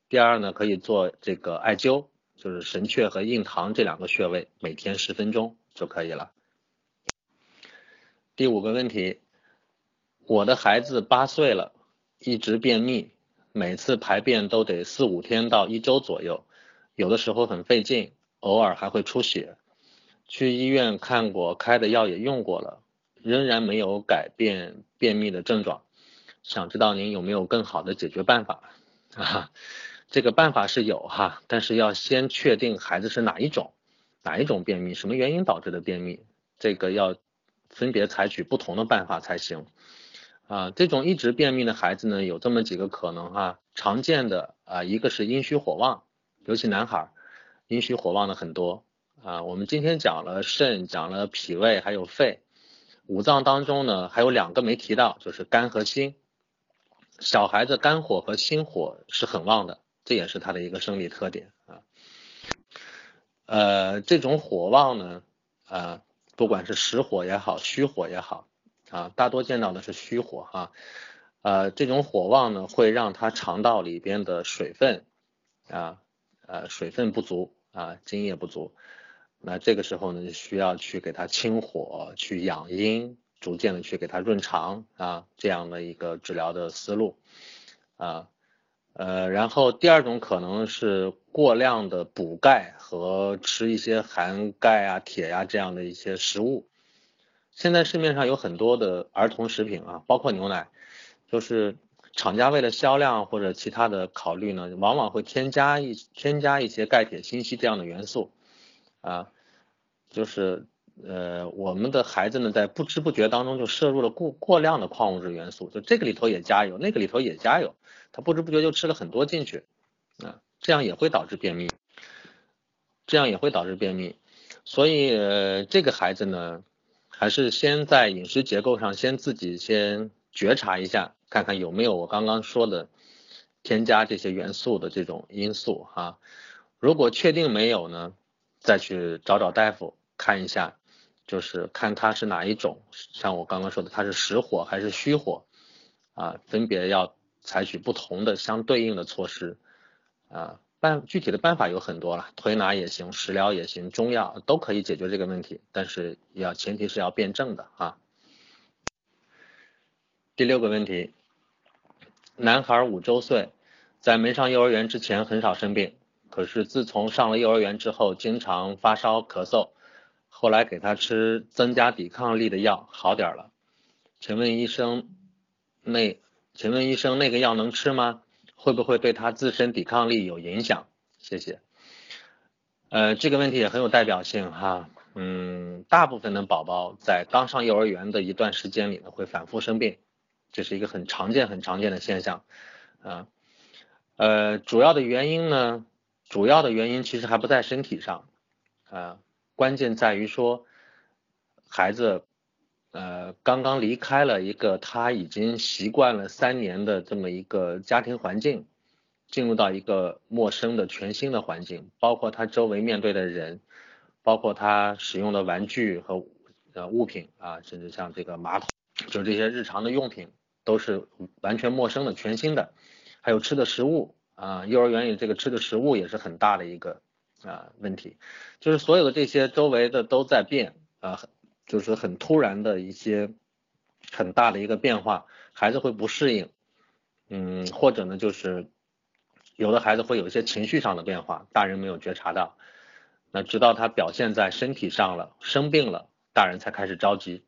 第二呢可以做这个艾灸，就是神阙和印堂这两个穴位，每天十分钟就可以了。第五个问题，我的孩子八岁了，一直便秘，每次排便都得四五天到一周左右。有的时候很费劲，偶尔还会出血，去医院看过，开的药也用过了，仍然没有改变便秘的症状。想知道您有没有更好的解决办法？啊，这个办法是有哈，但是要先确定孩子是哪一种，哪一种便秘，什么原因导致的便秘，这个要分别采取不同的办法才行。啊，这种一直便秘的孩子呢，有这么几个可能哈，常见的啊，一个是阴虚火旺。尤其男孩阴虚火旺的很多啊，我们今天讲了肾，讲了脾胃，还有肺，五脏当中呢还有两个没提到，就是肝和心。小孩子肝火和心火是很旺的，这也是他的一个生理特点啊。呃，这种火旺呢，啊，不管是实火也好，虚火也好啊，大多见到的是虚火哈。呃，这种火旺呢，会让他肠道里边的水分啊。呃，水分不足啊，津液不足，那这个时候呢，需要去给他清火，去养阴，逐渐的去给他润肠啊，这样的一个治疗的思路啊，呃，然后第二种可能是过量的补钙和吃一些含钙啊、铁呀这样的一些食物。现在市面上有很多的儿童食品啊，包括牛奶，就是。厂家为了销量或者其他的考虑呢，往往会添加一添加一些钙、铁、锌、硒这样的元素，啊，就是呃我们的孩子呢在不知不觉当中就摄入了过过量的矿物质元素，就这个里头也加有，那个里头也加有，他不知不觉就吃了很多进去，啊，这样也会导致便秘，这样也会导致便秘，所以这个孩子呢，还是先在饮食结构上先自己先觉察一下。看看有没有我刚刚说的添加这些元素的这种因素哈，如果确定没有呢，再去找找大夫看一下，就是看他是哪一种，像我刚刚说的，他是实火还是虚火啊，分别要采取不同的相对应的措施啊。办具体的办法有很多了，推拿也行，食疗也行，中药都可以解决这个问题，但是要前提是要辩证的啊。第六个问题，男孩五周岁，在没上幼儿园之前很少生病，可是自从上了幼儿园之后，经常发烧咳嗽，后来给他吃增加抵抗力的药，好点了。请问医生，那请问医生那个药能吃吗？会不会对他自身抵抗力有影响？谢谢。呃，这个问题也很有代表性哈。嗯，大部分的宝宝在刚上幼儿园的一段时间里呢，会反复生病。这是一个很常见、很常见的现象，啊，呃，主要的原因呢，主要的原因其实还不在身体上，啊，关键在于说，孩子，呃，刚刚离开了一个他已经习惯了三年的这么一个家庭环境，进入到一个陌生的全新的环境，包括他周围面对的人，包括他使用的玩具和呃物品啊，甚至像这个马桶，就这些日常的用品。都是完全陌生的、全新的，还有吃的食物啊，幼儿园里这个吃的食物也是很大的一个啊问题，就是所有的这些周围的都在变啊，就是很突然的一些很大的一个变化，孩子会不适应，嗯，或者呢就是有的孩子会有一些情绪上的变化，大人没有觉察到，那直到他表现在身体上了，生病了，大人才开始着急。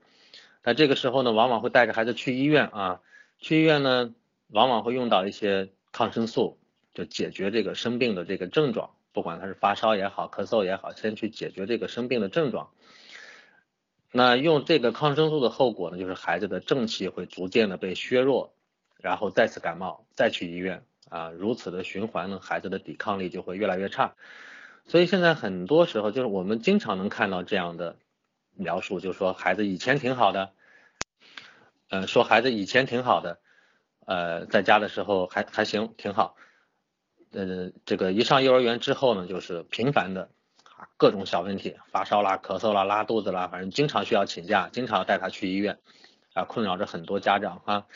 那这个时候呢，往往会带着孩子去医院啊，去医院呢，往往会用到一些抗生素，就解决这个生病的这个症状，不管他是发烧也好，咳嗽也好，先去解决这个生病的症状。那用这个抗生素的后果呢，就是孩子的正气会逐渐的被削弱，然后再次感冒，再去医院啊，如此的循环呢，孩子的抵抗力就会越来越差。所以现在很多时候，就是我们经常能看到这样的。描述就是说孩子以前挺好的，呃，说孩子以前挺好的，呃，在家的时候还还行，挺好，呃，这个一上幼儿园之后呢，就是频繁的啊各种小问题，发烧啦、咳嗽啦、拉肚子啦，反正经常需要请假，经常要带他去医院，啊，困扰着很多家长哈，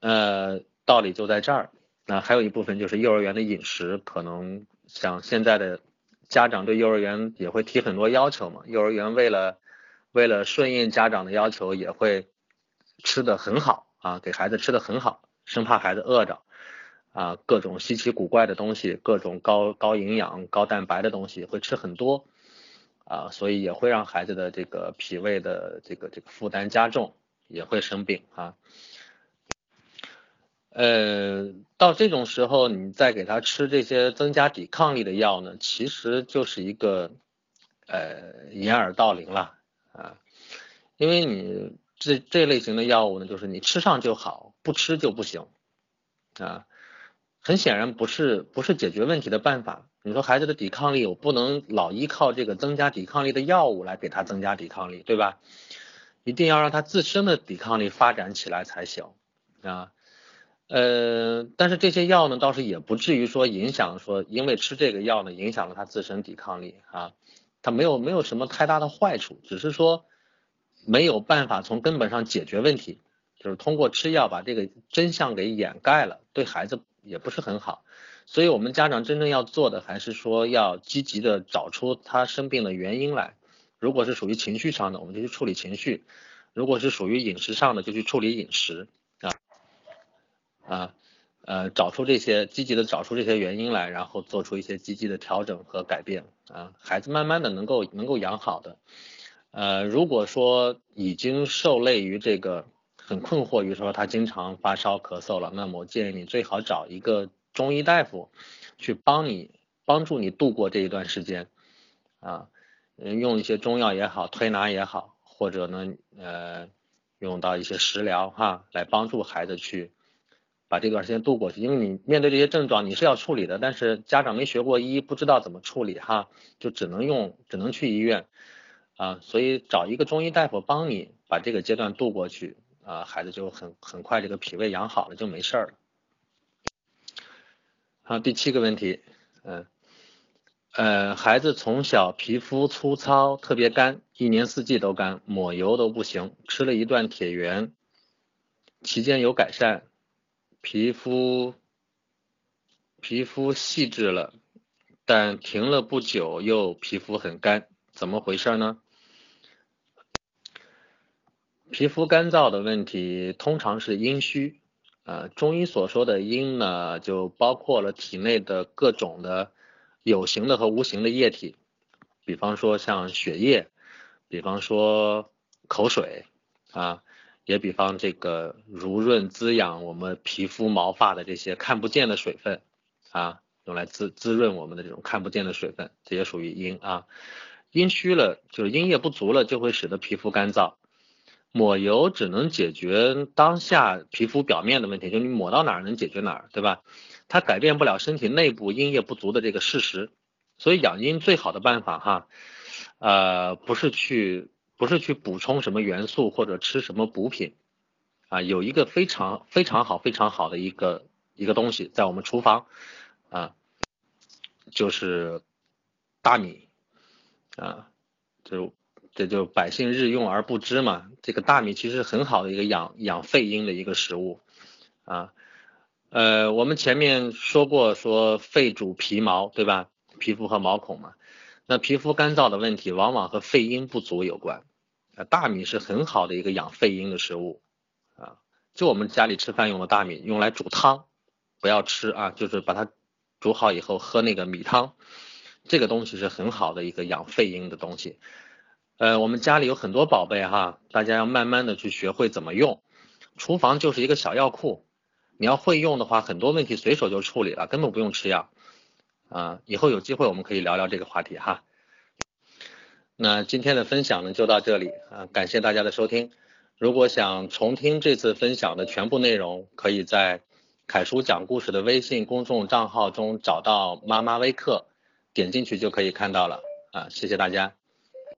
呃，道理就在这儿。那还有一部分就是幼儿园的饮食，可能像现在的家长对幼儿园也会提很多要求嘛，幼儿园为了为了顺应家长的要求，也会吃的很好啊，给孩子吃的很好，生怕孩子饿着啊，各种稀奇古怪的东西，各种高高营养、高蛋白的东西会吃很多啊，所以也会让孩子的这个脾胃的这个这个负担加重，也会生病啊。呃，到这种时候，你再给他吃这些增加抵抗力的药呢，其实就是一个呃掩耳盗铃了。啊，因为你这这类型的药物呢，就是你吃上就好，不吃就不行啊。很显然不是不是解决问题的办法。你说孩子的抵抗力，我不能老依靠这个增加抵抗力的药物来给他增加抵抗力，对吧？一定要让他自身的抵抗力发展起来才行啊。呃，但是这些药呢，倒是也不至于说影响说，因为吃这个药呢，影响了他自身抵抗力啊。它没有没有什么太大的坏处，只是说没有办法从根本上解决问题，就是通过吃药把这个真相给掩盖了，对孩子也不是很好。所以我们家长真正要做的，还是说要积极的找出他生病的原因来。如果是属于情绪上的，我们就去处理情绪；如果是属于饮食上的，就去处理饮食啊啊。呃，找出这些积极的找出这些原因来，然后做出一些积极的调整和改变啊，孩子慢慢的能够能够养好的。呃，如果说已经受累于这个很困惑于说他经常发烧咳嗽了，那么我建议你最好找一个中医大夫去帮你帮助你度过这一段时间啊，嗯用一些中药也好，推拿也好，或者呢呃用到一些食疗哈，来帮助孩子去。把这段时间度过去，因为你面对这些症状你是要处理的，但是家长没学过医，不知道怎么处理哈，就只能用，只能去医院啊，所以找一个中医大夫帮你把这个阶段度过去啊，孩子就很很快这个脾胃养好了就没事儿了。好，第七个问题，嗯，呃，孩子从小皮肤粗糙，特别干，一年四季都干，抹油都不行，吃了一段铁元，期间有改善。皮肤皮肤细致了，但停了不久又皮肤很干，怎么回事呢？皮肤干燥的问题通常是阴虚，呃，中医所说的阴呢，就包括了体内的各种的有形的和无形的液体，比方说像血液，比方说口水啊，也比方这个濡润滋养我们皮肤毛发的这些看不见的水分啊。用来滋滋润我们的这种看不见的水分，这也属于阴啊。阴虚了，就是阴液不足了，就会使得皮肤干燥。抹油只能解决当下皮肤表面的问题，就你抹到哪儿能解决哪儿，对吧？它改变不了身体内部阴液不足的这个事实。所以养阴最好的办法哈，呃，不是去不是去补充什么元素或者吃什么补品啊，有一个非常非常好非常好的一个一个东西在我们厨房啊。就是大米啊，就这就百姓日用而不知嘛。这个大米其实很好的一个养养肺阴的一个食物啊。呃，我们前面说过，说肺主皮毛，对吧？皮肤和毛孔嘛。那皮肤干燥的问题，往往和肺阴不足有关。啊，大米是很好的一个养肺阴的食物啊。就我们家里吃饭用的大米，用来煮汤，不要吃啊，就是把它。煮好以后喝那个米汤，这个东西是很好的一个养肺阴的东西。呃，我们家里有很多宝贝哈，大家要慢慢的去学会怎么用。厨房就是一个小药库，你要会用的话，很多问题随手就处理了，根本不用吃药。啊，以后有机会我们可以聊聊这个话题哈。那今天的分享呢就到这里啊，感谢大家的收听。如果想重听这次分享的全部内容，可以在。凯叔讲故事的微信公众账号中找到妈妈微课，点进去就可以看到了啊！谢谢大家。